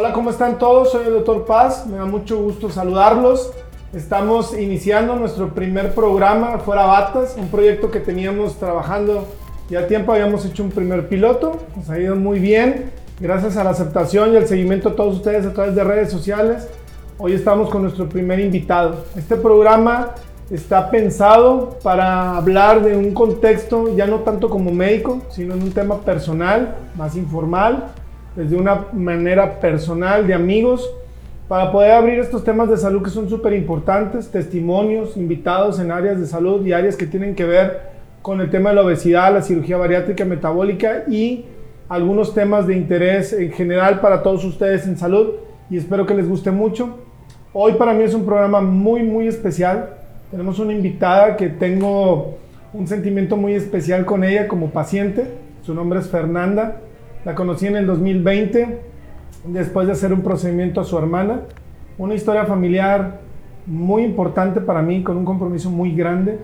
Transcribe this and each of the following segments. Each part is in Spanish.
Hola, ¿cómo están todos? Soy el doctor Paz, me da mucho gusto saludarlos. Estamos iniciando nuestro primer programa Fuera Batas, un proyecto que teníamos trabajando ya tiempo, habíamos hecho un primer piloto, nos ha ido muy bien, gracias a la aceptación y el seguimiento de todos ustedes a través de redes sociales. Hoy estamos con nuestro primer invitado. Este programa está pensado para hablar de un contexto ya no tanto como médico, sino en un tema personal, más informal, desde una manera personal de amigos, para poder abrir estos temas de salud que son súper importantes, testimonios, invitados en áreas de salud y áreas que tienen que ver con el tema de la obesidad, la cirugía bariátrica metabólica y algunos temas de interés en general para todos ustedes en salud y espero que les guste mucho. Hoy para mí es un programa muy, muy especial. Tenemos una invitada que tengo un sentimiento muy especial con ella como paciente. Su nombre es Fernanda. La conocí en el 2020 después de hacer un procedimiento a su hermana. Una historia familiar muy importante para mí, con un compromiso muy grande.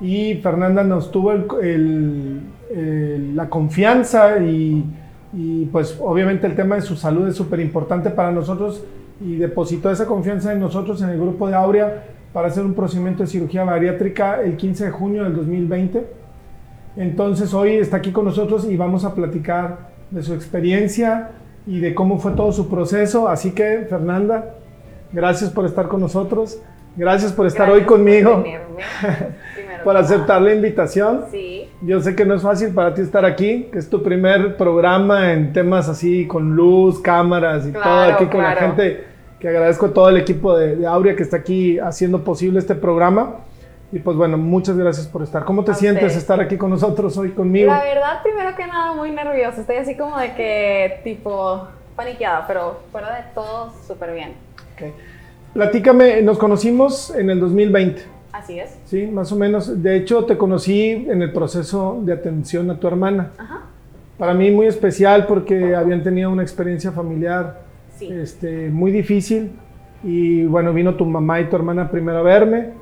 Y Fernanda nos tuvo la confianza y, y, pues obviamente el tema de su salud es súper importante para nosotros y depositó esa confianza en nosotros en el grupo de Aurea para hacer un procedimiento de cirugía bariátrica el 15 de junio del 2020. Entonces hoy está aquí con nosotros y vamos a platicar de su experiencia, y de cómo fue todo su proceso. Así que, Fernanda, gracias por estar con nosotros. Gracias por estar hoy conmigo. Por, por aceptar la invitación. Sí. Yo sé que no es fácil para ti estar aquí, que es tu primer programa en temas así con luz, cámaras y todo aquí con la gente. Que agradezco a todo el equipo de, de Aurea que está aquí haciendo posible este programa. Y pues bueno, muchas gracias por estar. ¿Cómo te sientes estar aquí con nosotros hoy conmigo? La verdad, primero que nada, muy nerviosa. Estoy así como de que, tipo, paniqueada, pero fuera de todo, súper bien. Ok. Platícame, nos conocimos en el 2020. Así es. Sí, más o menos. De hecho, te conocí en el proceso de atención a tu hermana. Ajá. Para mí muy especial porque habían tenido una experiencia familiar Sí. este, muy difícil. Y bueno, vino tu mamá y tu hermana primero a verme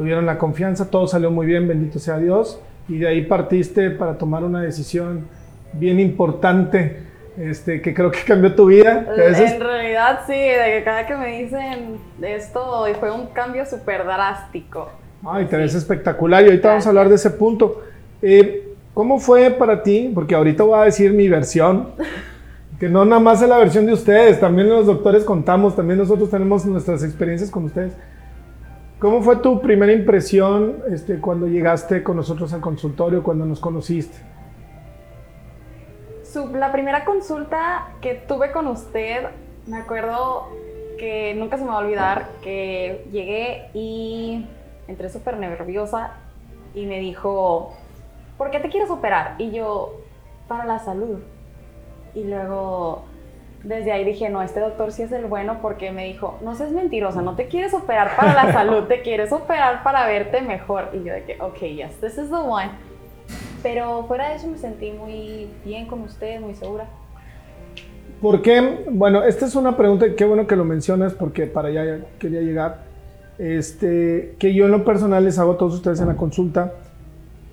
tuvieron la confianza, todo salió muy bien, bendito sea Dios, y de ahí partiste para tomar una decisión bien importante, este, que creo que cambió tu vida. En realidad sí, de que cada que me dicen esto fue un cambio súper drástico. Ay, te ves espectacular y ahorita vamos a hablar de ese punto. Eh, ¿Cómo fue para ti? Porque ahorita voy a decir mi versión, que no nada más es la versión de ustedes, también los doctores contamos, también nosotros tenemos nuestras experiencias con ustedes. ¿Cómo fue tu primera impresión este, cuando llegaste con nosotros al consultorio, cuando nos conociste? la primera consulta que tuve con usted, me acuerdo que nunca se me va a olvidar que llegué y entré súper nerviosa y me dijo, ¿por qué te quieres operar? Y yo, para la salud. Y luego desde ahí dije, no, este doctor sí es el bueno porque me dijo, no seas mentirosa, no te quieres operar para la salud, te quieres operar para verte mejor. Y yo de que, ok, yes, this is the one. Pero fuera de eso me sentí muy bien con usted, muy segura. ¿Por qué? Bueno, esta es una pregunta, qué bueno que lo mencionas porque para allá quería llegar. Este, que yo en lo personal les hago a todos ustedes en la consulta,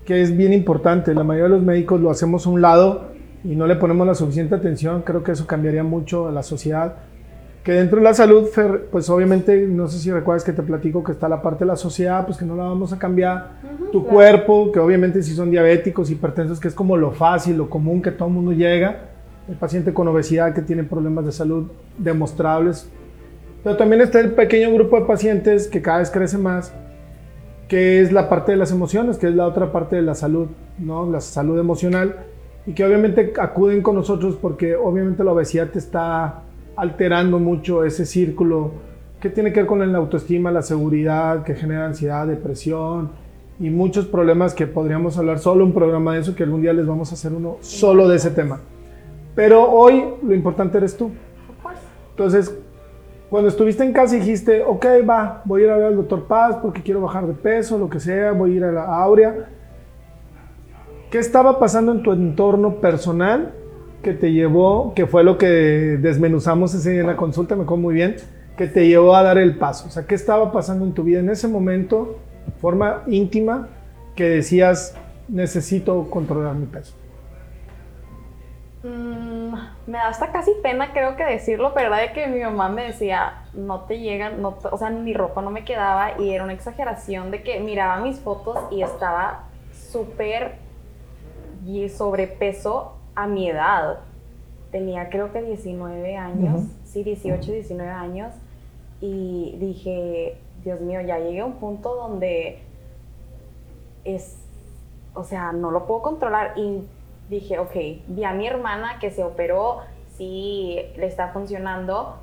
que es bien importante. La mayoría de los médicos lo hacemos a un lado y no le ponemos la suficiente atención, creo que eso cambiaría mucho a la sociedad. Que dentro de la salud, pues obviamente, no sé si recuerdas que te platico que está la parte de la sociedad, pues que no la vamos a cambiar. tu cuerpo, que obviamente si son diabéticos, hipertensos, que es como lo fácil, lo común que todo el mundo llega. El paciente con obesidad que tiene problemas de salud demostrables. Pero también está el pequeño grupo de pacientes que cada vez crece más, que es la parte de las emociones, que es la otra parte de la salud, ¿no? La salud emocional y que obviamente acuden con nosotros porque obviamente la obesidad te está alterando mucho ese círculo que tiene que ver con la autoestima, la seguridad, que genera ansiedad, depresión y muchos problemas que podríamos hablar solo un programa de eso, que algún día les vamos a hacer uno solo de ese tema. Pero hoy lo importante eres tú. Entonces, cuando estuviste en casa dijiste, ok, va, voy a ir a ver al doctor Paz porque quiero bajar de peso, lo que sea, voy a ir a la Aurea ¿Qué estaba pasando en tu entorno personal que te llevó, que fue lo que desmenuzamos ese día en la consulta, me acuerdo muy bien, que te llevó a dar el paso? O sea, ¿qué estaba pasando en tu vida en ese momento, de forma íntima, que decías, necesito controlar mi peso? Mm, me da hasta casi pena creo que decirlo, pero de que mi mamá me decía, no te llegan, o sea, mi ropa no me quedaba y era una exageración de que miraba mis fotos y estaba súper y sobrepeso a mi edad. Tenía creo que 19 años, sí, 18, 19 años y dije, Dios mío, ya llegué a un punto donde es, o sea, no lo puedo controlar y dije, ok, vi a mi hermana que se operó, sí le está funcionando.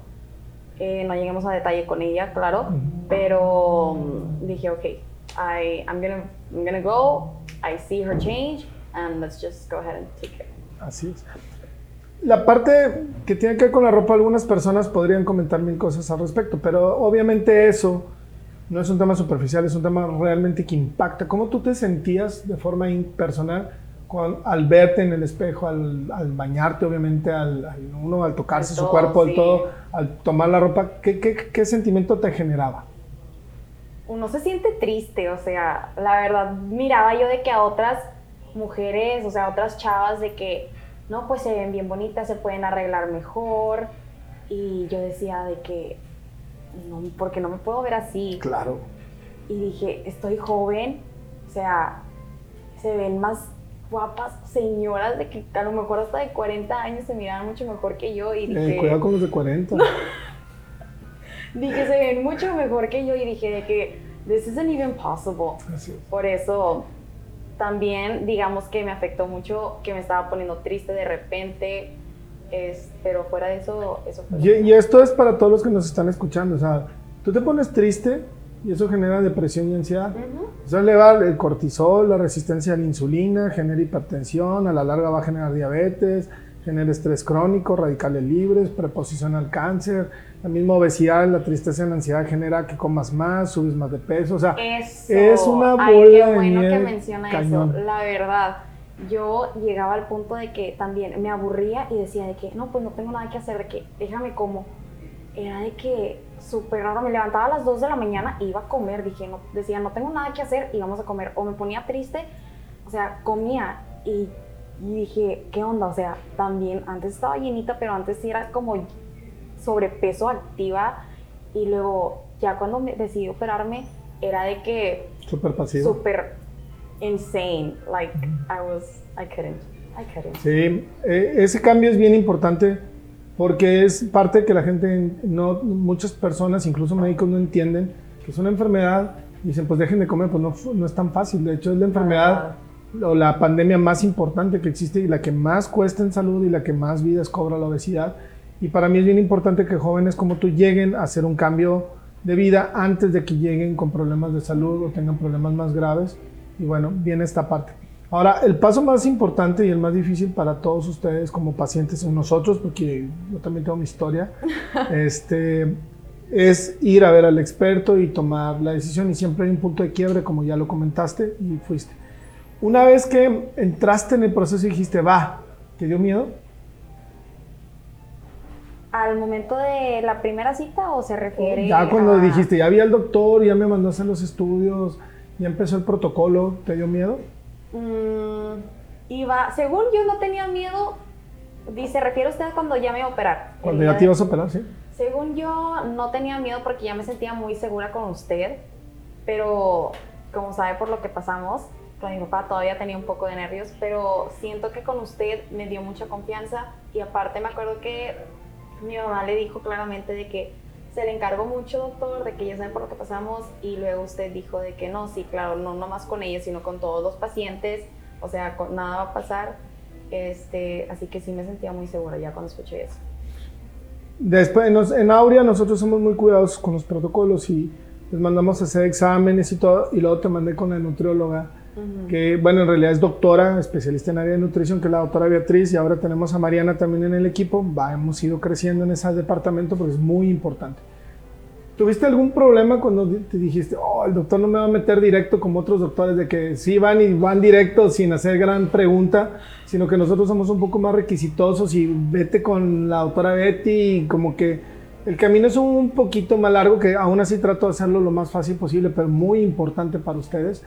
Eh, no lleguemos a detalle con ella, claro, pero dije, ok, I, I'm, gonna, I'm gonna go, I see her change, and let's just go ahead and take it. Así es. La parte que tiene que ver con la ropa, algunas personas podrían comentar mil cosas al respecto, pero obviamente eso no es un tema superficial, es un tema realmente que impacta. ¿Cómo tú te sentías de forma personal al verte en el espejo, al, bañarte, obviamente, al, uno al tocarse su cuerpo, al todo, al tomar la ropa, ¿qué, ¿qué, sentimiento te generaba? Uno se siente triste, o sea, la verdad, miraba yo de que a otras mujeres, o sea, otras chavas, de que, no, pues se ven bien bonitas, se pueden arreglar mejor, y yo decía de que, no, porque no me puedo ver así. Claro. Y dije, estoy joven, o sea, se ven más guapas señoras de que a lo mejor hasta de 40 años se miraban mucho mejor que yo y eh, dije... cuidado con los de 40. dije, se ven mucho mejor que yo y dije de que this isn't even possible. Por eso también digamos que me afectó mucho, que me estaba poniendo triste de repente, es, pero fuera de eso, eso fue... Y, y esto es para todos los que nos están escuchando, o sea, tú te pones triste y eso genera depresión y ansiedad. Eso eleva el cortisol, la resistencia a la insulina, genera hipertensión, a la larga va a generar diabetes, genera estrés crónico, radicales libres, preposición al cáncer, la misma obesidad, la tristeza y la ansiedad genera que comas más, subes más de peso, o sea, es una bola qué bueno que menciona eso, la verdad. Yo llegaba al punto de que también me aburría y decía de que no, pues no tengo nada que hacer, de que déjame como. Era de que súper raro. Me levantaba a las 2 de la mañana e iba a comer. Dije, no, decía, no tengo nada que hacer y vamos a comer. O me ponía triste, o sea, comía y, dije, ¿qué onda? O sea, también antes estaba llenita, pero antes sí era como sobrepeso activa. Y luego, ya cuando me decidí operarme, era de que. Súper pasivo. Súper insane. Like, I was. I couldn't. I couldn't. Sí, eh, ese cambio es bien importante porque es parte que la gente, no, muchas personas, incluso médicos, no entienden que es una enfermedad y dicen, pues dejen de comer, pues no, no es tan fácil. De hecho, es la enfermedad o la pandemia más importante que existe y la que más cuesta en salud y la que más vidas cobra la obesidad. Y para mí es bien importante que jóvenes como tú lleguen a hacer un cambio de vida antes de que lleguen con problemas de salud o tengan problemas más graves. Y bueno, viene esta parte. Ahora, el paso más importante y el más difícil para todos ustedes como pacientes, en nosotros, porque yo también tengo mi historia, este, es ir a ver al experto y tomar la decisión. Y siempre hay un punto de quiebre, como ya lo comentaste, y fuiste. Una vez que entraste en el proceso y dijiste, va, ¿te dio miedo? ¿Al momento de la primera cita o se refiere? Ya cuando dijiste, ya vi al doctor, ya me mandó a hacer los estudios, ya empezó el protocolo, ¿te dio miedo? Mm, iba, según yo no tenía miedo, dice, refiere usted cuando ya me iba a operar. Cuando ya te ibas a operar, sí. Según yo no tenía miedo porque ya me sentía muy segura con usted, pero como sabe por lo que pasamos, con mi papá todavía tenía un poco de nervios, pero siento que con usted me dio mucha confianza y aparte me acuerdo que mi mamá le dijo claramente de que se le encargó mucho, doctor, de que ya saben por lo que pasamos y luego usted dijo de que no, sí, claro, no nomás con ella, sino con todos los pacientes, o sea, nada va a pasar. Este, así que sí me sentía muy segura ya cuando escuché eso. Después, en Aurea nosotros somos muy cuidadosos con los protocolos y les mandamos a hacer exámenes y todo, y luego te mandé con la nutrióloga, que bueno, en realidad es doctora, especialista en área de nutrición, que es la doctora Beatriz, y ahora tenemos a Mariana también en el equipo, va, hemos ido creciendo en ese departamento porque es muy importante. ¿Tuviste algún problema cuando te dijiste, oh, el doctor no me va a meter directo como otros doctores, de que sí van y van directo sin hacer gran pregunta, sino que nosotros somos un poco más requisitosos y vete con la doctora Betty y como que el camino es un poquito más largo, que aún así trato de hacerlo lo más fácil posible, pero muy importante para ustedes.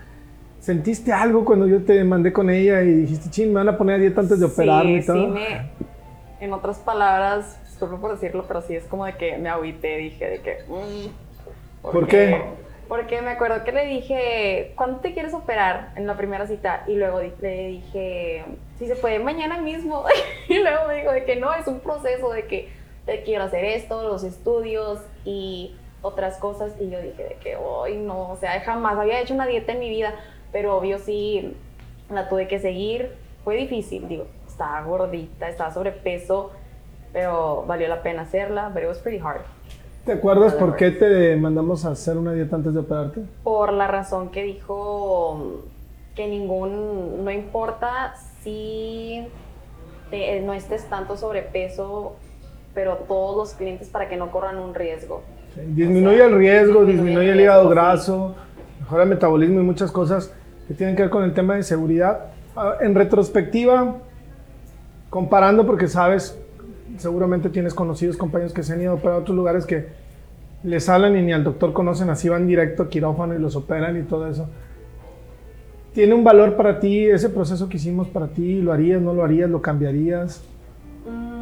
¿Sentiste algo cuando yo te mandé con ella y dijiste, ching, me van a poner a dieta antes de operarme y todo? Sí, me, en otras palabras, solo por decirlo, pero sí es como de que me agüité, dije de que... mm, ¿Por qué? Porque me acuerdo que le dije, ¿cuándo te quieres operar en la primera cita? Y luego le dije, si se puede, mañana mismo. y luego me dijo de que no, es un proceso de que te quiero hacer esto, los estudios y otras cosas. Y yo dije de que, hoy no, o sea, jamás había hecho una dieta en mi vida, pero obvio sí la tuve que seguir. Fue difícil, digo, estaba gordita, estaba sobrepeso, pero valió la pena hacerla, but it was pretty hard. ¿Te acuerdas por qué te mandamos a hacer una dieta antes de operarte? por la razón que dijo que ningún, no importa si te- no estés tanto sobrepeso, pero todos los clientes para que no corran un riesgo. Sí, Disminuye el riesgo, disminuye disminuye el el hígado graso, mejora el metabolismo y muchas cosas que tienen que ver con el tema de seguridad. Ah, En retrospectiva, comparando porque sabes, seguramente tienes conocidos compañeros que se han ido a operar a otros lugares que les hablan y ni al doctor conocen, así van directo a quirófano y los operan y todo eso. ¿Tiene un valor para ti ese proceso que hicimos para ti? ¿Lo harías, no lo harías, lo cambiarías?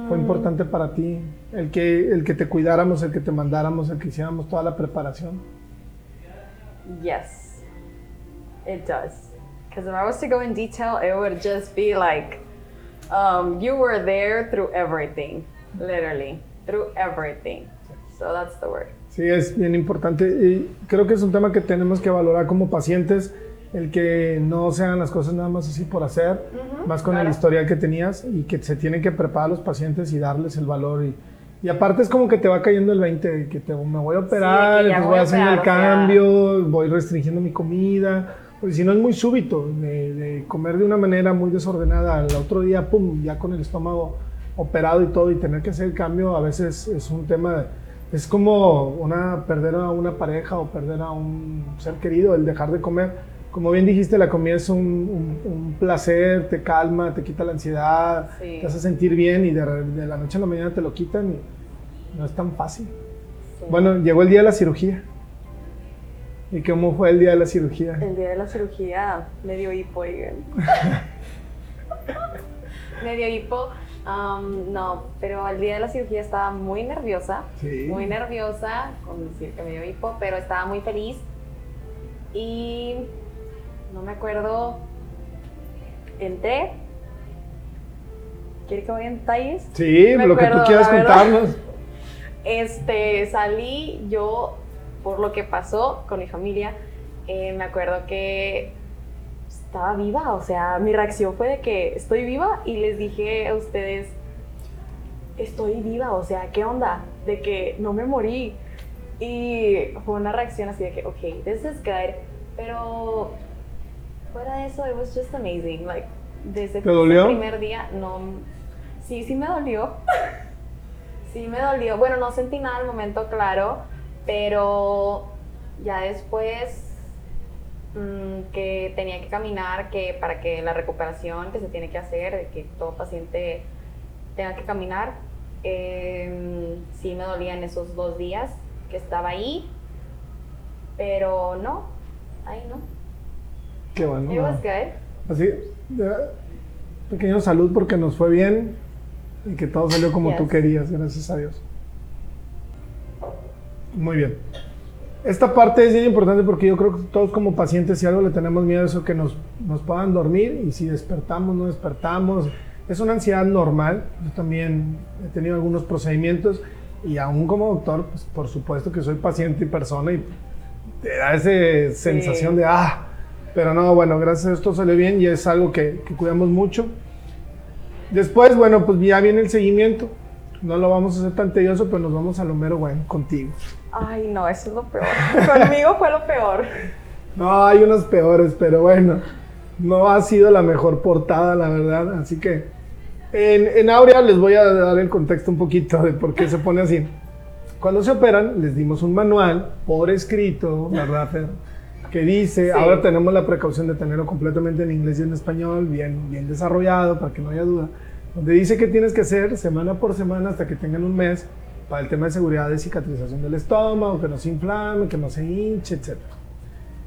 Fue Mm, importante para ti el que, el que te cuidáramos, el que te mandáramos, el que hiciéramos toda la preparación. Yes, it does. Because if I was to go in detail, it would just be like, um, you were there through everything, literally, through everything. So that's the word. Sí, es bien importante y creo que es un tema que tenemos que valorar como pacientes, el que no se hagan las cosas nada más así por hacer, Ujú, más con el claro. historial que tenías y que se tienen que preparar los pacientes y darles el valor. Y, y aparte es como que te va cayendo el 20, que te, me voy a operar, ya entonces voy voy a haciendo el cambio, voy restringiendo mi comida, porque si no es muy súbito, de, de comer de una manera muy desordenada, al otro día, pum, ya con el estómago operado y todo, y tener que hacer el cambio a veces es un tema, de- es como una, perder a una pareja o perder a un ser querido, el dejar de comer. Como bien dijiste, la comida es un, un- un placer, te calma, te quita la ansiedad, Sí. te hace sentir bien y de, de la noche a la mañana te lo quitan y no es tan fácil. Sí. Bueno, llegó el día de la cirugía. ¿Y cómo fue el día de la cirugía? El día de la cirugía me dio hipo, me dio hipo. um, no, pero el día de la cirugía estaba muy nerviosa. Sí. Muy nerviosa, con decir que me dio hipo, pero estaba muy feliz. Y no me acuerdo. Entré. ¿Quiere que vaya en detalles? Sí, Me lo que tú acuerdo, quieras contarnos. Este, salí yo por lo que pasó con mi familia. eh, me acuerdo que estaba viva, o sea, mi reacción fue de que estoy viva y les dije a ustedes, estoy viva, o sea, ¿qué onda? De que no me morí. Y fue una reacción así de que, ok, this is good, pero fuera de eso, it was just amazing. Like, desde ¿Te dolió? ese primer día, no. Sí, sí me dolió. Sí, me dolió. Bueno, no sentí nada al momento, claro, pero ya después mm, que tenía que caminar, que para que la recuperación que se tiene que hacer, de que todo paciente tenga que caminar, eh, sí me dolía en esos dos días que estaba ahí, pero no, ahí no. Qué bueno. Was good. Así, ya, pequeño salud porque nos fue bien y que todo salió como tú Yes. querías, gracias a Dios. Muy bien. Esta parte es bien importante porque yo creo que todos como pacientes, si algo le tenemos miedo a eso, que nos, nos puedan dormir y si despertamos, no despertamos. Es una ansiedad normal. Yo también he tenido algunos procedimientos y aún como doctor, pues por supuesto que soy paciente y persona y te da esa sensación de, ah, pero no, bueno, gracias a esto salió bien y es algo que, que cuidamos mucho. Después, bueno, pues ya viene el seguimiento. No lo vamos a hacer tan tedioso, pero nos vamos a lo mero bueno contigo. Ay, no, eso es lo peor. Conmigo fue lo peor. No, hay unos peores, pero bueno, no ha sido la mejor portada, la verdad. Así que en, en Aurea les voy a dar el contexto un poquito de por qué se pone así. Cuando se operan, les dimos un manual por escrito, ¿verdad, Fer? Que dice, Sí. ahora tenemos la precaución de tenerlo completamente en inglés y en español, bien, bien desarrollado, para que no haya duda, donde dice que tienes que hacer semana por semana hasta que tengan un mes para el tema de seguridad de cicatrización del estómago, que no se inflame, que no se hinche, etc.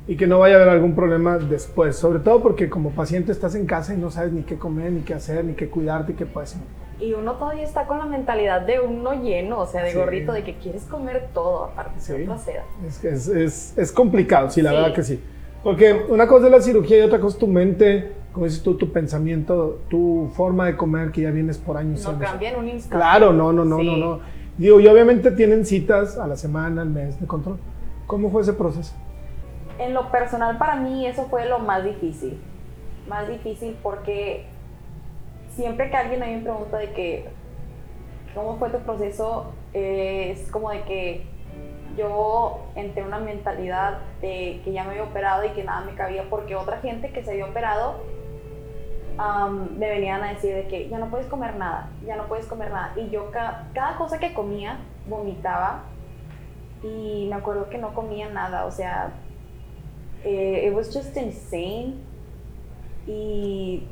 Y que no vaya a haber algún problema después, sobre todo porque como paciente estás en casa y no sabes ni qué comer, ni qué hacer, ni qué cuidarte, qué puedes. Y uno todavía está con la mentalidad de uno lleno, o sea, de gordito, de que quieres comer todo, aparte de otra seda. Es, es, es, es, complicado, sí, la verdad que sí. Porque una cosa es la cirugía y otra cosa es tu mente, como dices tú, tu pensamiento, tu forma de comer que ya vienes por años. No cambia en un instante. Claro, no, no, no, no, no. Digo, y obviamente tienen citas a la semana, al mes de control. ¿Cómo fue ese proceso? En lo personal para mí eso fue lo más difícil. Más difícil porque siempre que alguien a mí me pregunta de que, ¿cómo fue tu proceso? Eh, es como de que yo entré en una mentalidad de que ya me había operado y que nada me cabía porque otra gente que se había operado me venían a decir de que ya no puedes comer nada, ya no puedes comer nada. Y yo cada cosa que comía vomitaba y me acuerdo que no comía nada, o sea, eh, it was just insane. Y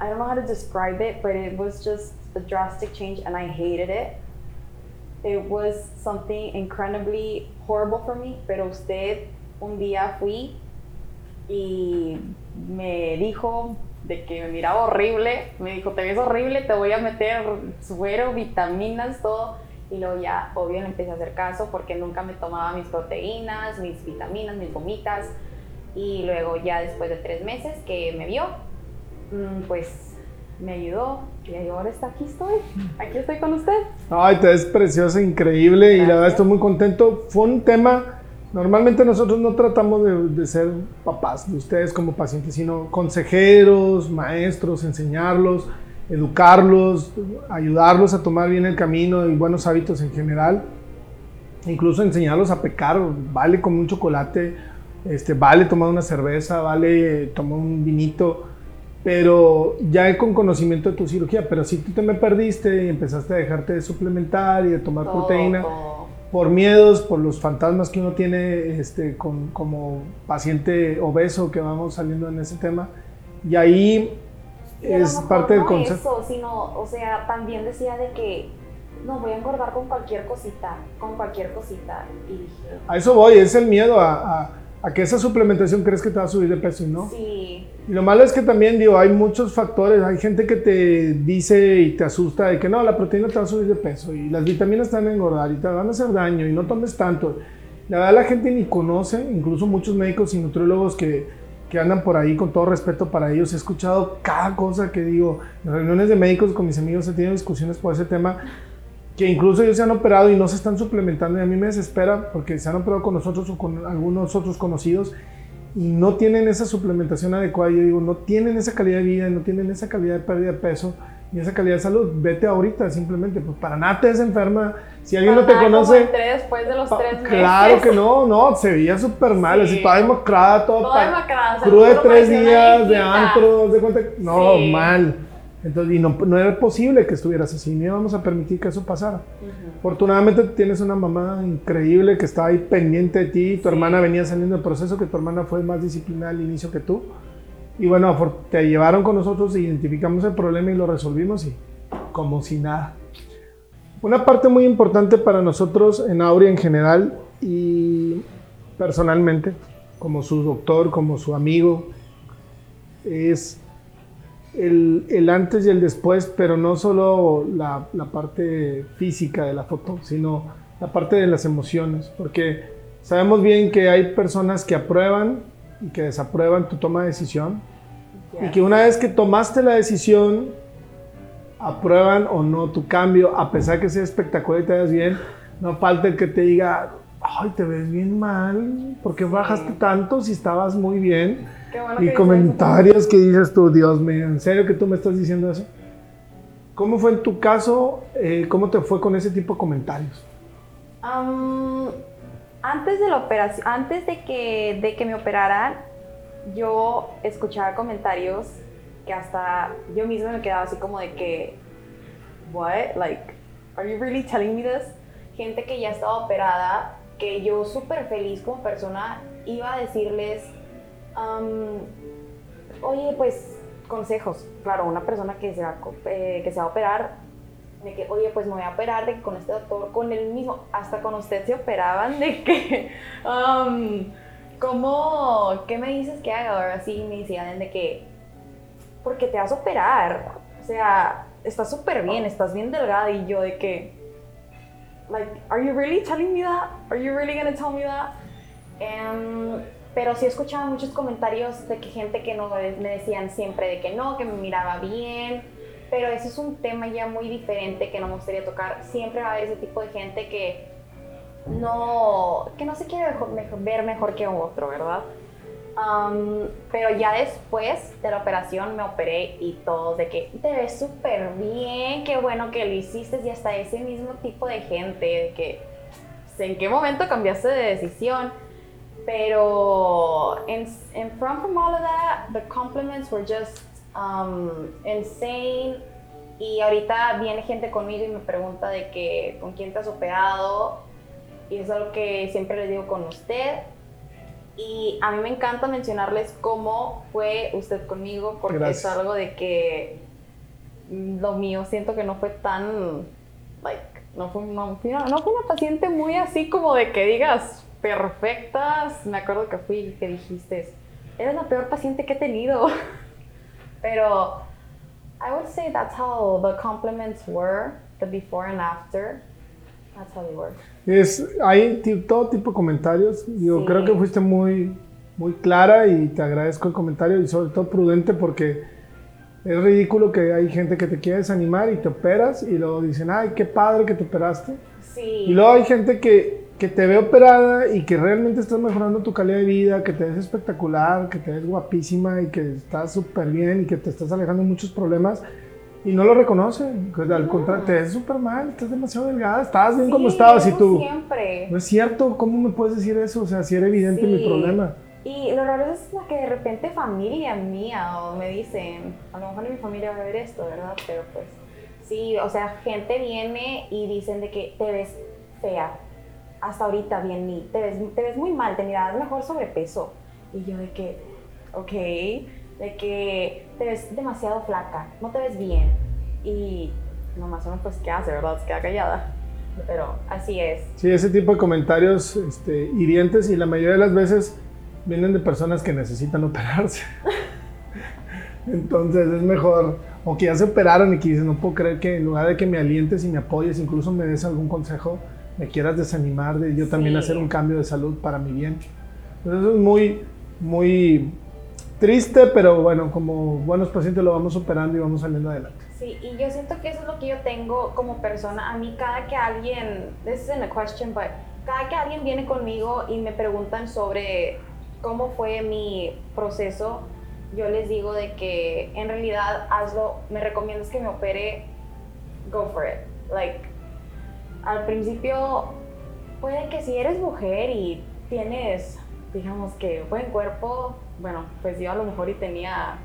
I don't know how to describe it, but it was just a drastic change and I hated it. It was something incredibly horrible for me, pero usted un día fui y me dijo de que me miraba horrible, me dijo, te ves horrible, te voy a meter suero, vitaminas, todo. Y luego ya, obvio, le empecé a hacer caso porque nunca me tomaba mis proteínas, mis vitaminas, mis gomitas. Y luego ya después de tres meses que me vio, Mm, pues me ayudó y ahora está aquí estoy, aquí estoy con usted. Ay, te ves preciosa, increíble y la verdad estoy muy contento. Fue un tema, normalmente nosotros no tratamos de, ser papás de ustedes como pacientes, sino consejeros, maestros, enseñarlos, educarlos, ayudarlos a tomar bien el camino y buenos hábitos en general. Incluso enseñarlos a pecar, vale comer un chocolate, este, vale tomar una cerveza, vale tomar un vinito pero ya con conocimiento de tu cirugía, pero si tú te me perdiste y empezaste a dejarte de suplementar y de tomar proteína por miedos, por los fantasmas que uno tiene este, con, como paciente obeso que vamos saliendo en ese tema, y ahí es parte del concepto. Eso, sino, o sea, también decía de que no voy a engordar con cualquier cosita, con cualquier cosita. Y dije, a eso voy, es el miedo a, a, a que esa suplementación crees que te va a subir de peso no. Sí. Y lo malo es que también, digo, hay muchos factores. Hay gente que te dice y te asusta de que no, la proteína te va a subir de peso y las vitaminas te van a engordar y te van a hacer daño y no tomes tanto. La verdad, la gente ni conoce, incluso muchos médicos y nutriólogos que, que andan por ahí, con todo respeto para ellos. He escuchado cada cosa que digo. En reuniones de médicos con mis amigos he tenido discusiones por ese tema que incluso ellos se han operado y no se están suplementando y a mí me desespera porque se han operado con nosotros o con algunos otros conocidos y no tienen esa suplementación adecuada, yo digo, no tienen esa calidad de vida, no tienen esa calidad de pérdida de peso y esa calidad de salud, vete ahorita simplemente, pues para nada te enferma. Si alguien no te conoce. después de los tres meses. Claro que no, no, se veía súper mal, así toda demacrada, todo. Toda demacrada, crudo de tres días, de antro, de cuenta. No, mal. Entonces, y no, no, era posible que estuvieras así, ni íbamos a permitir que eso pasara. Afortunadamente tienes una mamá increíble que está ahí pendiente de ti, tu hermana venía saliendo del proceso, que tu hermana fue más disciplinada al inicio que tú. Y bueno, te llevaron con nosotros, identificamos el problema y lo resolvimos y como si nada. Una parte muy importante para nosotros en Aurea en general y personalmente, como su doctor, como su amigo, es el, el, antes y el después, pero no solo la, la, parte física de la foto, sino la parte de las emociones, porque sabemos bien que hay personas que aprueban y que desaprueban tu toma de decisión, y que una vez que tomaste la decisión, aprueban o no tu cambio, a pesar que sea espectacular y te veas bien, no falta el que te diga, ay, te ves bien mal, ¿por qué bajaste tanto si estabas muy bien? y comentarios que dices tú, Dios mío, ¿en serio que tú me estás diciendo eso? ¿Cómo fue en tu caso? Eh, ¿Cómo te fue con ese tipo de comentarios? antes de la operación, antes de que, de que me operaran, yo escuchaba comentarios que hasta yo misma me quedaba así como de que, what, like, are you really telling me this? Gente que ya estaba operada, que yo súper feliz como persona iba a decirles, oye, pues consejos. Claro, una persona que se va, eh, que se va a operar, de que, oye, pues me voy a operar, de que con este doctor, con el mismo, hasta con usted se operaban, de que, ¿cómo, qué me dices que haga? Ahora sí me decían de que, porque te vas a operar. O sea, estás súper bien, estás bien delgada. Y yo de que, like, are you really telling me that? Are you really gonna tell me that? Em, pero sí escuchaba muchos comentarios de que gente que no me decían siempre de que no, que me miraba bien. Pero ese es un tema ya muy diferente que no me gustaría tocar. Siempre va a haber ese tipo de gente que no, que no se quiere ver mejor que otro, ¿verdad? Um, pero ya después de la operación me operé y todo, de que te ves súper bien, qué bueno que lo hiciste y hasta ese mismo tipo de gente, de que en qué momento cambiaste de decisión. Pero en, en from all of that, the compliments were just um, insane. Y ahorita viene gente conmigo y me pregunta de que con quién te has operado. Y es algo que siempre les digo con usted. Y a mí me encanta mencionarles cómo fue usted conmigo, porque es algo de que lo mío siento que no fue tan, like, no fue, no, no fue una paciente muy así como de que digas perfectas. Me acuerdo que fui y que dijiste, eres la peor paciente que he tenido. Pero I would say that's how the compliments were, the before and after. That's how they were. Es, hay todo tipo de comentarios. Yo creo que fuiste muy, muy clara y te agradezco el comentario y sobre todo prudente porque es ridículo que hay gente que te quiere desanimar y te operas y luego dicen, ay, qué padre que te operaste. Sí. Y luego hay gente que, que te ve operada y que realmente estás mejorando tu calidad de vida, que te ves espectacular, que te ves guapísima y que estás súper bien y que te estás alejando de muchos problemas y no lo reconocen. Pues, al contrario, te ves súper mal, estás demasiado delgada, estás bien como estabas y tú. Siempre. No es cierto, ¿cómo me puedes decir eso? O sea, si era evidente mi problema. Y lo raro es que de repente familia mía o me dicen, a lo mejor mi familia va a ver esto, ¿verdad? Pero pues sí, o sea, gente viene y dicen de que te ves fea, hasta ahorita bien, te ves, te ves muy mal, te miras mejor sobrepeso. Y yo de que, ok, de que te ves demasiado flaca, no te ves bien. Y nomás uno pues, ¿qué hace, verdad? Se queda callada. Pero así es. Sí, ese tipo de comentarios este, hirientes y la mayoría de las veces vienen de personas que necesitan operarse. Entonces es mejor, o que ya se operaron y que dicen, no puedo creer que en lugar de que me alientes y me apoyes, incluso me des algún consejo, me quieras desanimar de yo también hacer un cambio de salud para mi bien. Entonces eso es muy, muy triste, pero bueno, como buenos pacientes lo vamos superando y vamos saliendo adelante. Sí, y yo siento que eso es lo que yo tengo como persona. A mí cada que alguien, this isn't a question, but cada que alguien viene conmigo y me preguntan sobre cómo fue mi proceso, yo les digo de que en realidad hazlo, me recomiendas que me opere, go for it. Like, al principio puede que si eres mujer y tienes, digamos que buen cuerpo, bueno, pues yo a lo mejor y tenía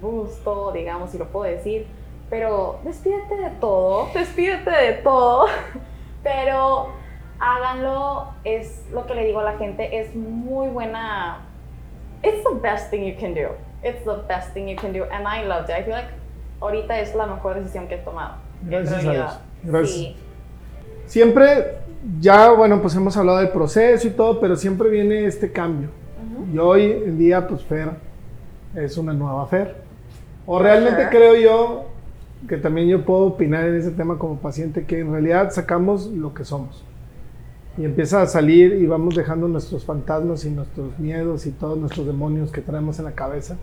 gusto, digamos, si lo puedo decir, pero despídete de todo, despídete de todo, pero háganlo, es lo que le digo a la gente, es muy buena, it's the best thing you can do, it's the best thing you can do, and I loved it, I feel like ahorita es la mejor decisión que he tomado. Gracias a Dios. Gracias. Siempre, ya, bueno, pues hemos hablado del proceso y todo, pero siempre viene este cambio y hoy en día, pues Fer es una nueva Fer. O realmente creo yo que también yo puedo opinar en ese tema como paciente, que en realidad sacamos lo que somos. Y empieza a salir y vamos dejando nuestros fantasmas y nuestros miedos y todos nuestros demonios que traemos en la cabeza.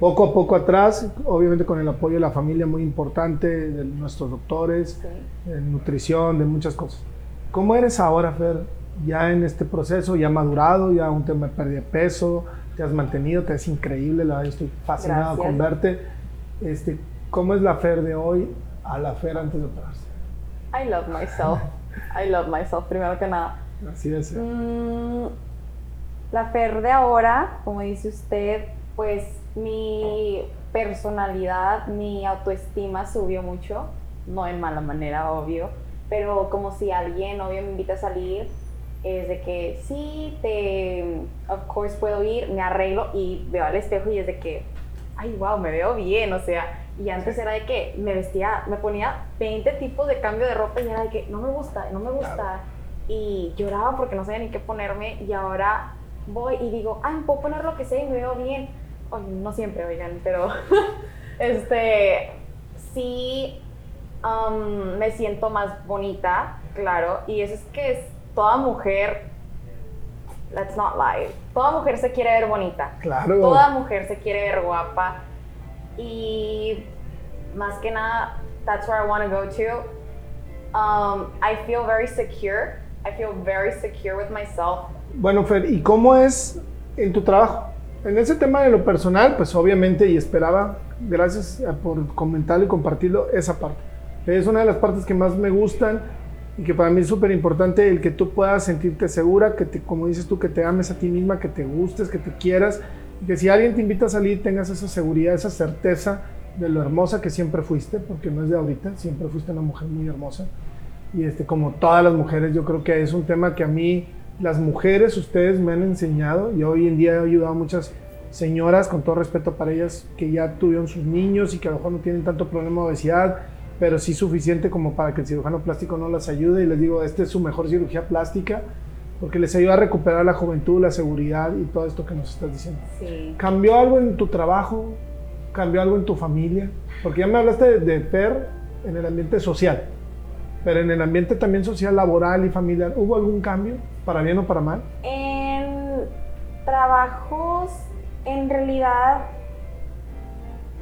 Poco a poco atrás, obviamente con el apoyo de la familia muy importante, de nuestros doctores, de nutrición, de muchas cosas. ¿Cómo eres ahora, Fer? Ya en este proceso, ya madurado, ya un tema de pérdida de peso, te has mantenido, te es increíble, la estoy fascinado con verte. Este, ¿Cómo es la Fer de hoy a la Fer antes de operarse? I love myself. I love myself, primero que nada. Así es. Mm, la Fer de ahora, como dice usted, pues mi personalidad, mi autoestima subió mucho, no en mala manera, obvio, pero como si alguien, obvio, me invita a salir, es de que sí, te, of course puedo ir, me arreglo y veo al espejo y es de que, ay, wow, me veo bien, o sea, y antes era de que me vestía, me ponía 20 tipos de cambio de ropa y era de que no me gusta, no me gusta, y lloraba porque no sabía ni qué ponerme y ahora voy y digo, ay, puedo poner lo que sea y me veo bien. no siempre, oigan, pero este, sí um, me siento más bonita, claro, y eso es que es toda mujer, let's not lie, toda mujer se quiere ver bonita. Claro. Toda mujer se quiere ver guapa y más que nada, that's where I want to go to. Um, I feel very secure. I feel very secure with myself. Bueno, Fer, ¿y cómo es en tu trabajo? En ese tema de lo personal, pues obviamente, y esperaba, gracias por comentarlo y compartirlo, esa parte. Es una de las partes que más me gustan y que para mí es súper importante el que tú puedas sentirte segura, que te, como dices tú, que te ames a ti misma, que te gustes, que te quieras, y que si alguien te invita a salir tengas esa seguridad, esa certeza de lo hermosa que siempre fuiste, porque no es de ahorita, siempre fuiste una mujer muy hermosa. Y este, como todas las mujeres, yo creo que es un tema que a mí, las mujeres, ustedes me han enseñado, y hoy en día he ayudado a muchas señoras, con todo respeto para ellas, que ya tuvieron sus niños y que a lo mejor no tienen tanto problema de obesidad, pero sí suficiente como para que el cirujano plástico no las ayude y les digo, esta es su mejor cirugía plástica porque les ayuda a recuperar la juventud, la seguridad y todo esto que nos estás diciendo. Sí. ¿Cambió algo en tu trabajo? ¿Cambió algo en tu familia? Porque ya me hablaste de, de PER en el ambiente social, pero en el ambiente también social, laboral y familiar, ¿hubo algún cambio, para bien o para mal? En trabajos, en realidad,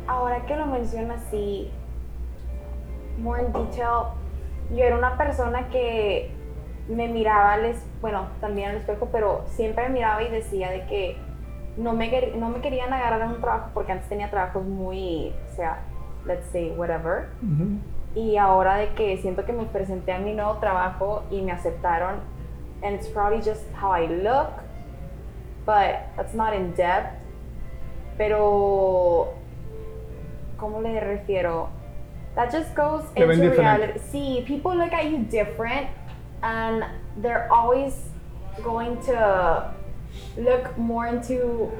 ahora que lo mencionas así, more in detail, yo era una persona que me miraba al es- bueno, también al espejo, pero siempre me miraba y decía de que no me, no me querían agarrar en un trabajo porque antes tenía trabajos muy, o sea, let's say, whatever. Y ahora de que siento que me presenté a mi nuevo trabajo y me aceptaron, and it's probably just how I look, but that's not in depth. Pero, ¿cómo le refiero? That just goes into diferente. reality. See, people look at you different, and they're always going to look more into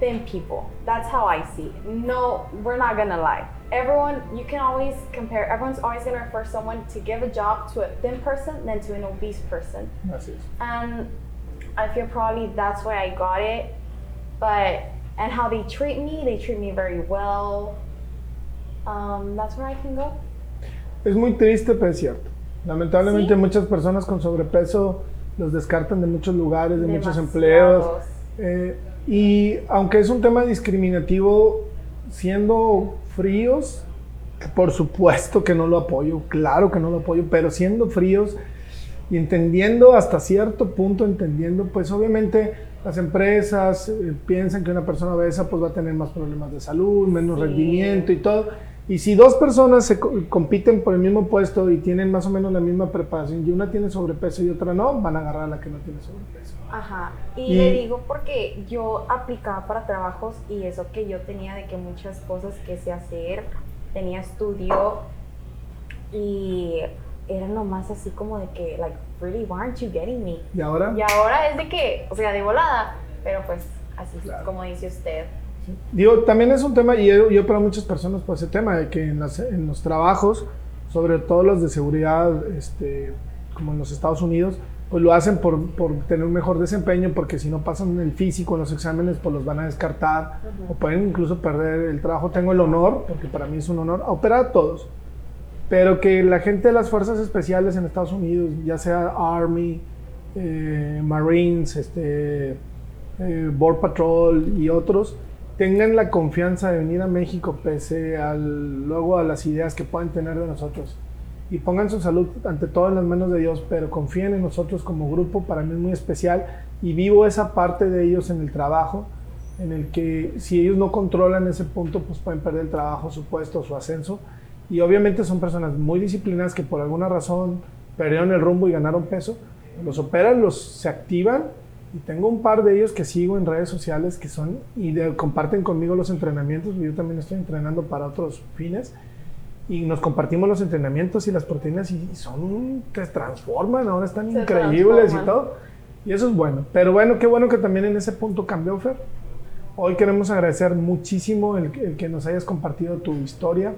thin people. That's how I see. it. No, we're not gonna lie. Everyone, you can always compare. Everyone's always gonna refer someone to give a job to a thin person than to an obese person, Así es. and I feel probably that's why I got it. But and how they treat me, they treat me very well. Um, that's where I can go. Es muy triste, pero es cierto. Lamentablemente Sí. muchas personas con sobrepeso los descartan de muchos lugares, de muchos Demasiados. empleos. Eh, y aunque es un tema discriminativo, siendo fríos, por supuesto que no lo apoyo, claro que no lo apoyo, pero siendo fríos y entendiendo hasta cierto punto, entendiendo, pues obviamente las empresas eh, piensan que una persona obesa pues va a tener más problemas de salud, menos Sí. rendimiento y todo. Y si dos personas se co- compiten por el mismo puesto y tienen más o menos la misma preparación y una tiene sobrepeso y otra no, van a agarrar a la que no tiene sobrepeso. Ajá. Y, Y- le digo porque yo aplicaba para trabajos y eso que yo tenía de que muchas cosas que sé hacer, tenía estudio y era nomás así como de que, like, really, why aren't you getting me? Y ahora... Y ahora es de que, o sea, de volada, pero pues así es Claro. como dice usted. Digo, también es un tema, y yo, yo para muchas personas, pues ese tema de que en, las- en los trabajos, sobre todo los de seguridad, este, como en los Estados Unidos, pues lo hacen por, por tener un mejor desempeño, porque si no pasan el físico en los exámenes, pues los van a descartar, Ujú. o pueden incluso perder el trabajo. Tengo el honor, porque para mí es un honor, a operar a todos. Pero que la gente de las fuerzas especiales en Estados Unidos, ya sea Army, eh, Marines, este, eh, Border Patrol y otros, tengan la confianza de venir a México pese al, luego a las ideas que puedan tener de nosotros. Y pongan su salud ante todo en las manos de Dios, pero confíen en nosotros como grupo, para mí es muy especial y vivo esa parte de ellos en el trabajo, en el que si ellos no controlan ese punto, pues pueden perder el trabajo, su puesto, su ascenso. Y obviamente son personas muy disciplinadas que por alguna razón perdieron el rumbo y ganaron peso. Los operan, los se activan y tengo un par de ellos que sigo en redes sociales que son y de- comparten conmigo los entrenamientos. Yo también estoy entrenando para otros fines y nos compartimos los entrenamientos y las proteínas y son te transforman, ahora están Se increíbles y todo. Y eso es bueno. Pero bueno, qué bueno que también en ese punto cambió, Fer. Hoy queremos agradecer muchísimo el, el que nos hayas compartido tu historia.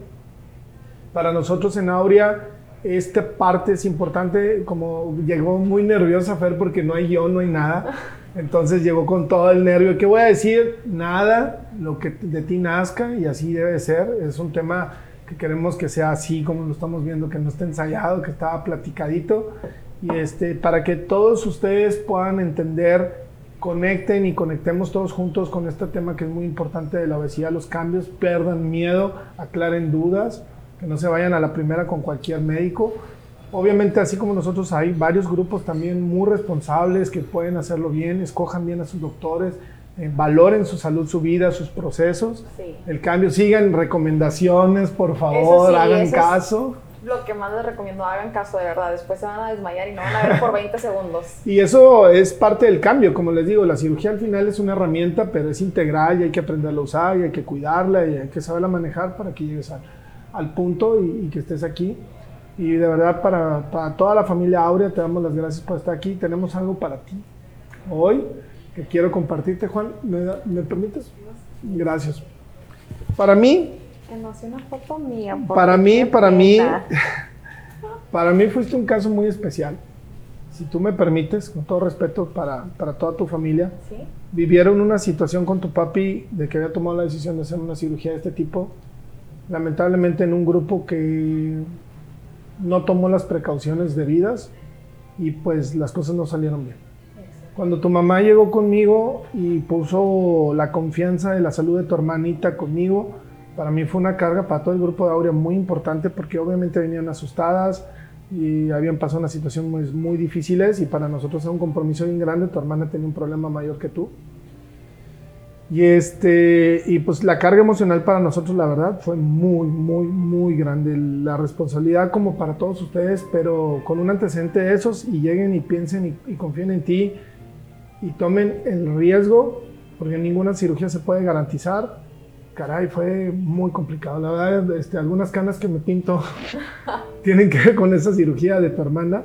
Para nosotros en Aurea, esta parte es importante, como llegó muy nerviosa Fer porque no hay guion, no hay nada. Entonces llegó con todo el nervio. ¿Qué voy a decir? Nada, lo que de ti nazca y así debe ser. Es un tema que queremos que sea así como lo estamos viendo, que no esté ensayado, que está platicadito. Y este, para que todos ustedes puedan entender, conecten y conectemos todos juntos con este tema que es muy importante de la obesidad, los cambios, pierdan miedo, aclaren dudas, que no se vayan a la primera con cualquier médico. Obviamente, así como nosotros, hay varios grupos también muy responsables que pueden hacerlo bien, escojan bien a sus doctores, eh, valoren su salud, su vida, sus procesos. Sí. El cambio, sigan recomendaciones, por favor, sí, hagan caso. Lo que más les recomiendo, hagan caso de verdad. Después se van a desmayar y no van a ver por 20 segundos. Y eso es parte del cambio, como les digo, la cirugía al final es una herramienta, pero es integral y hay que aprenderla a usar y hay que cuidarla y hay que saberla manejar para que llegues al, al punto y, y que estés aquí. Y de verdad para, para toda la familia Aurea te damos las gracias por estar aquí. Tenemos algo para ti hoy que quiero compartirte, Juan. ¿Me, me permites? Gracias. Para mí, Que no sea una foto mía. para mí, para mí, para mí fuiste un caso muy especial. Si tú me permites, con todo respeto para, para toda tu familia, ¿Sí? vivieron una situación con tu papi de que había tomado la decisión de hacer una cirugía de este tipo, lamentablemente en un grupo que no tomó las precauciones debidas y pues las cosas no salieron bien. Cuando tu mamá llegó conmigo y puso la confianza de la salud de tu hermanita conmigo, para mí fue una carga para todo el grupo de Aurea muy importante porque obviamente venían asustadas y habían pasado una situación muy, muy difíciles y para nosotros era un compromiso bien grande. Tu hermana tenía un problema mayor que tú. Y, este, y pues la carga emocional para nosotros, la verdad, fue muy, muy, muy grande. La responsabilidad como para todos ustedes, pero con un antecedente de esos y lleguen y piensen y, y confíen en ti y tomen el riesgo, porque ninguna cirugía se puede garantizar. Caray, fue muy complicado. La verdad, este, algunas canas que me pinto tienen que ver con esa cirugía de tu hermana.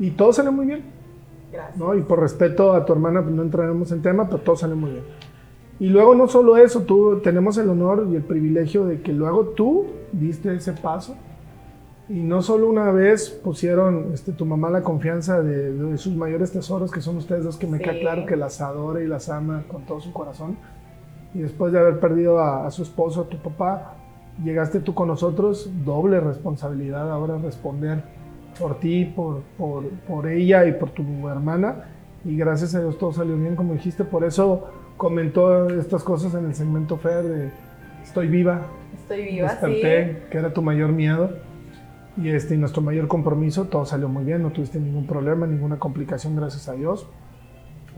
Y todo salió muy bien. Gracias. ¿no? Y por respeto a tu hermana, pues no entraremos en tema, pero todo salió muy bien. Y luego no solo eso, tú tenemos el honor y el privilegio de que luego tú diste ese paso. Y no solo una vez pusieron este, tu mamá la confianza de, de sus mayores tesoros, que son ustedes dos, que me queda Sí. claro que las adora y las ama con todo su corazón. Y después de haber perdido a, a su esposo, a tu papá, llegaste tú con nosotros, doble responsabilidad ahora responder por ti, por, por, por ella y por tu hermana. Y gracias a Dios todo salió bien, como dijiste. Por eso comentó estas cosas en el segmento Fer de Estoy viva, Estoy viva, desperté, que era tu mayor miedo. Y este, y nuestro mayor compromiso, todo salió muy bien, no tuviste ningún problema, ninguna complicación, gracias a Dios.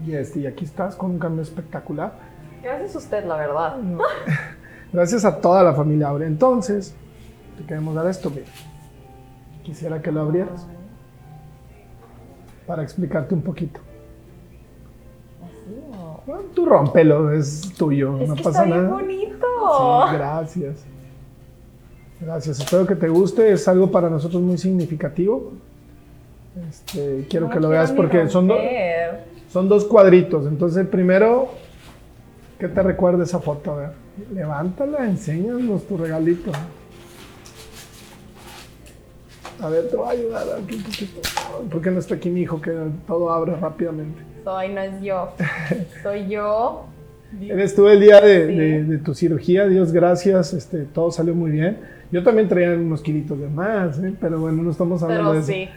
Y, este, y aquí estás con un cambio espectacular. sí. Gracias a usted, la verdad. No. Gracias a toda la familia Aurea. Entonces, te queremos dar esto, mira. Quisiera que lo abrieras para explicarte un poquito. Bueno, tú rómpelo, es tuyo, Es no que pasa está bien nada. bonito. Sí, gracias. Gracias, espero que te guste, es algo para nosotros muy significativo. Este, quiero No que lo quiero veas porque son, do- son dos cuadritos. Entonces, el primero, ¿qué te recuerda esa foto? A ver, levántala, enséñanos tu regalito. A ver, te voy a ayudar aquí poquito. ¿Por qué no está aquí mi hijo que todo abre rápidamente? Soy, no es yo. Soy yo. Eres tú el día de, Sí. de- de tu cirugía, Dios gracias, este, todo salió muy bien. Yo también traía unos kilitos de más, ¿eh? pero bueno, no estamos hablando de Pero eso. sí.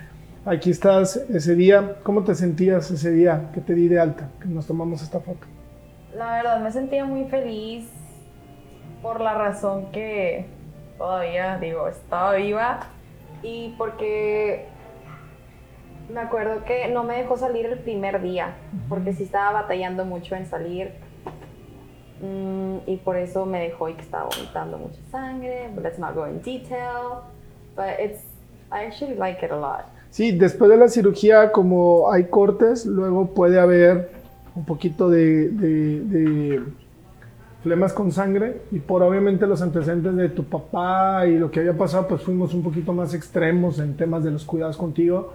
Aquí estás ese día. ¿Cómo te sentías ese día que te di de alta? Que nos tomamos esta foto. La verdad me sentía muy feliz por la razón que todavía, digo, estaba viva y porque me acuerdo que no me dejó salir el primer día, porque sí estaba batallando mucho en salir Mm, y por eso me dejó y que estaba vomitando mucha sangre. But let's not go in detail. But it's, I actually like it a lot. Sí, después de la cirugía, como hay cortes, luego puede haber un poquito de, de- de flemas con sangre y por obviamente los antecedentes de tu papá y lo que había pasado, pues fuimos un poquito más extremos en temas de los cuidados contigo,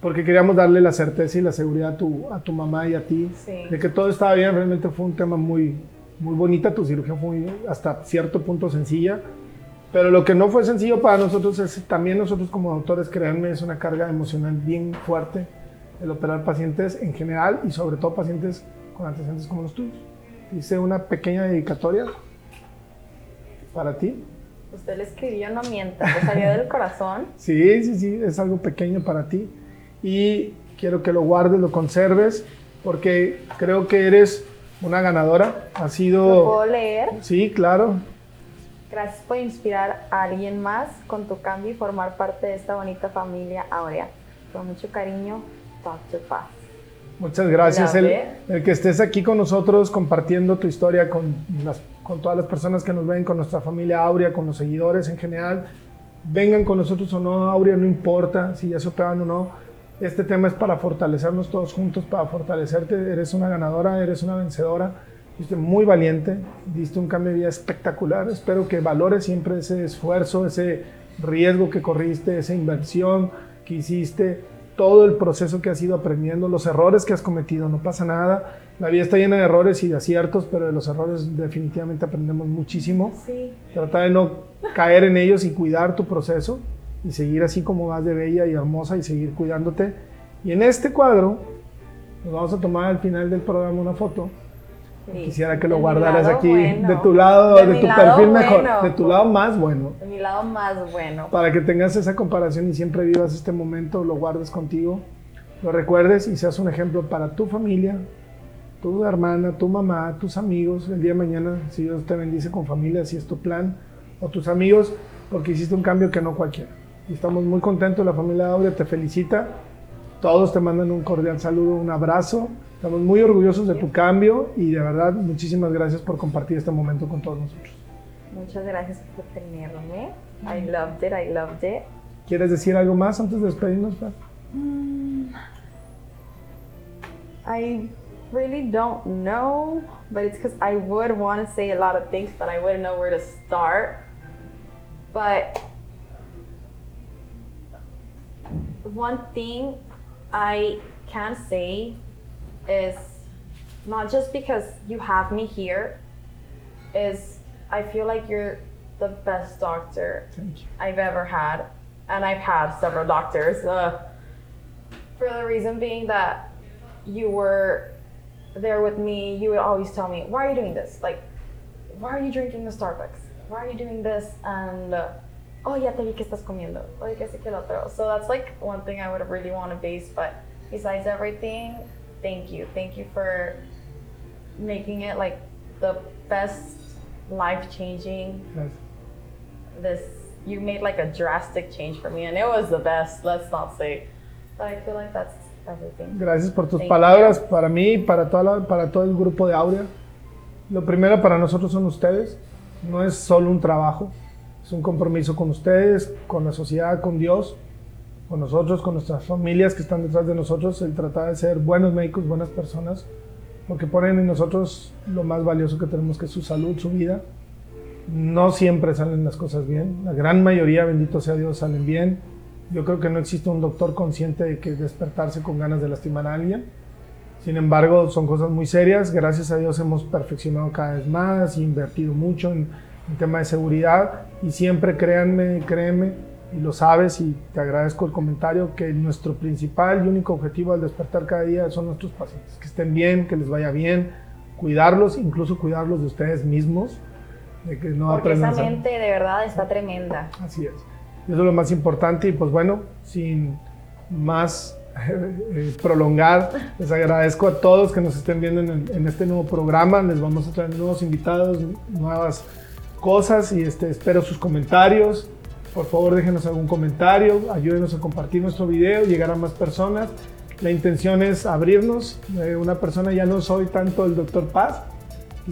porque queríamos darle la certeza y la seguridad a tu, a tu mamá y a ti Sí. de que todo estaba bien. Realmente fue un tema muy, muy bonita, tu cirugía fue muy- hasta cierto punto sencilla. Pero lo que no fue sencillo para nosotros es también nosotros como doctores, créanme, es una carga emocional bien fuerte el operar pacientes en general y sobre todo pacientes con antecedentes como los tuyos. Hice una pequeña dedicatoria para ti Usted le escribió, no mienta, le salió del corazón. Sí, sí, sí, es algo pequeño para ti. Y quiero que lo guardes, lo conserves, porque creo que eres una ganadora. Ha sido... ¿Lo puedo leer? Sí, claro. Gracias por inspirar a alguien más con tu cambio y formar parte de esta bonita familia Aurea. Con mucho cariño, Dr. Paz. Muchas gracias. El, el que estés aquí con nosotros compartiendo tu historia con, las- con todas las personas que nos ven, con nuestra familia Aurea, con los seguidores en general. Vengan con nosotros o no, Aurea, no importa si ya se operan o no. Este tema es para fortalecernos todos juntos, para fortalecerte. Eres una ganadora, eres una vencedora. Fuiste muy valiente, diste un cambio de vida espectacular. Espero que valores siempre ese esfuerzo, ese riesgo que corriste, esa inversión que hiciste, todo el proceso que has ido aprendiendo, los errores que has cometido. No pasa nada. La vida está llena de errores y de aciertos, pero de los errores definitivamente aprendemos muchísimo. Sí. Trata de no caer en ellos y cuidar tu proceso y seguir así como vas de bella y hermosa y seguir cuidándote. Y en este cuadro, nos vamos a tomar al final del programa una foto. Sí. Quisiera que De lo guardaras aquí, bueno. de tu lado, de, mi tu lado perfil mejor, bueno. de tu lado más bueno, De mi lado más bueno. para que tengas esa comparación y siempre vivas este momento, lo guardes contigo, lo recuerdes y seas un ejemplo para tu familia, tu hermana, tu mamá, tus amigos. El día de mañana, si Dios te bendice con familia, si es tu plan, o tus amigos, porque hiciste un cambio que no cualquiera. Y estamos muy contentos, la familia Aurea te felicita. Todos te mandan un cordial saludo, un abrazo. Estamos muy orgullosos de tu cambio y de verdad muchísimas gracias por compartir este momento con todos nosotros. Muchas gracias por tenerme. I loved it, I loved it. ¿Quieres decir algo más antes de despedirnos? Fer? I really don't know, but it's because I would want to say a lot of things, but I wouldn't know where to start. But one thing I can say is not just because you have me here, is I feel like you're the best doctor I've ever had, and I've had several doctors. Uh, for the reason being that you were there with me, you would always tell me, "Why are you doing this? Like, why are you drinking the Starbucks? Why are you doing this?" And uh, oh, yeah te vi que estás comiendo. Oye, que sí que lo otro. So that's like one thing I would really want to base. But besides everything, thank you, thank you for making it like the best life-changing Gracias. this you made like a drastic change for me and it was the best let's not say but i feel like that's everything Gracias por tus Thank palabras para mí para, toda la- para todo el grupo de Aurea. Lo primero para nosotros son ustedes. No es solo un trabajo, es un compromiso con ustedes, con la sociedad, con Dios, con nosotros, con nuestras familias que están detrás de nosotros. El tratar de ser buenos médicos, buenas personas, porque ponen en nosotros lo más valioso que tenemos, que es su salud, su vida. No siempre salen las cosas bien. La gran mayoría, bendito sea Dios, salen bien. Yo creo que no existe un doctor consciente de que despertarse con ganas de lastimar a alguien. Sin embargo, son cosas muy serias. Gracias a Dios hemos perfeccionado cada vez más, invertido mucho en, en tema de seguridad y siempre créanme, créeme, y lo sabes y te agradezco el comentario, que nuestro principal y único objetivo al despertar cada día son nuestros pacientes. Que estén bien, que les vaya bien, cuidarlos, incluso cuidarlos de ustedes mismos, de que no porque esa mente de verdad está tremenda Así es. Eso es lo más importante y pues bueno, sin más eh, prolongar, les agradezco a todos que nos estén viendo en, en este nuevo programa. Les vamos a traer nuevos invitados, nuevas cosas y este, espero sus comentarios. Por favor, déjenos algún comentario, ayúdenos a compartir nuestro video, llegar a más personas. La intención es abrirnos. Eh, una persona, ya no soy tanto el doctor Paz,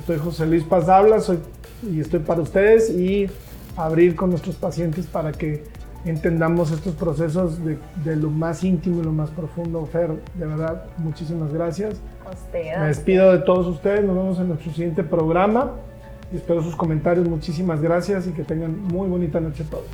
soy José Luis Paz Habla, soy, y estoy para ustedes y abrir con nuestros pacientes para que entendamos estos procesos de, de lo más íntimo y lo más profundo. Fer, de verdad, muchísimas gracias. usted Me despido de todos ustedes, nos vemos en nuestro siguiente programa espero sus comentarios. Muchísimas gracias y que tengan muy bonita noche todos.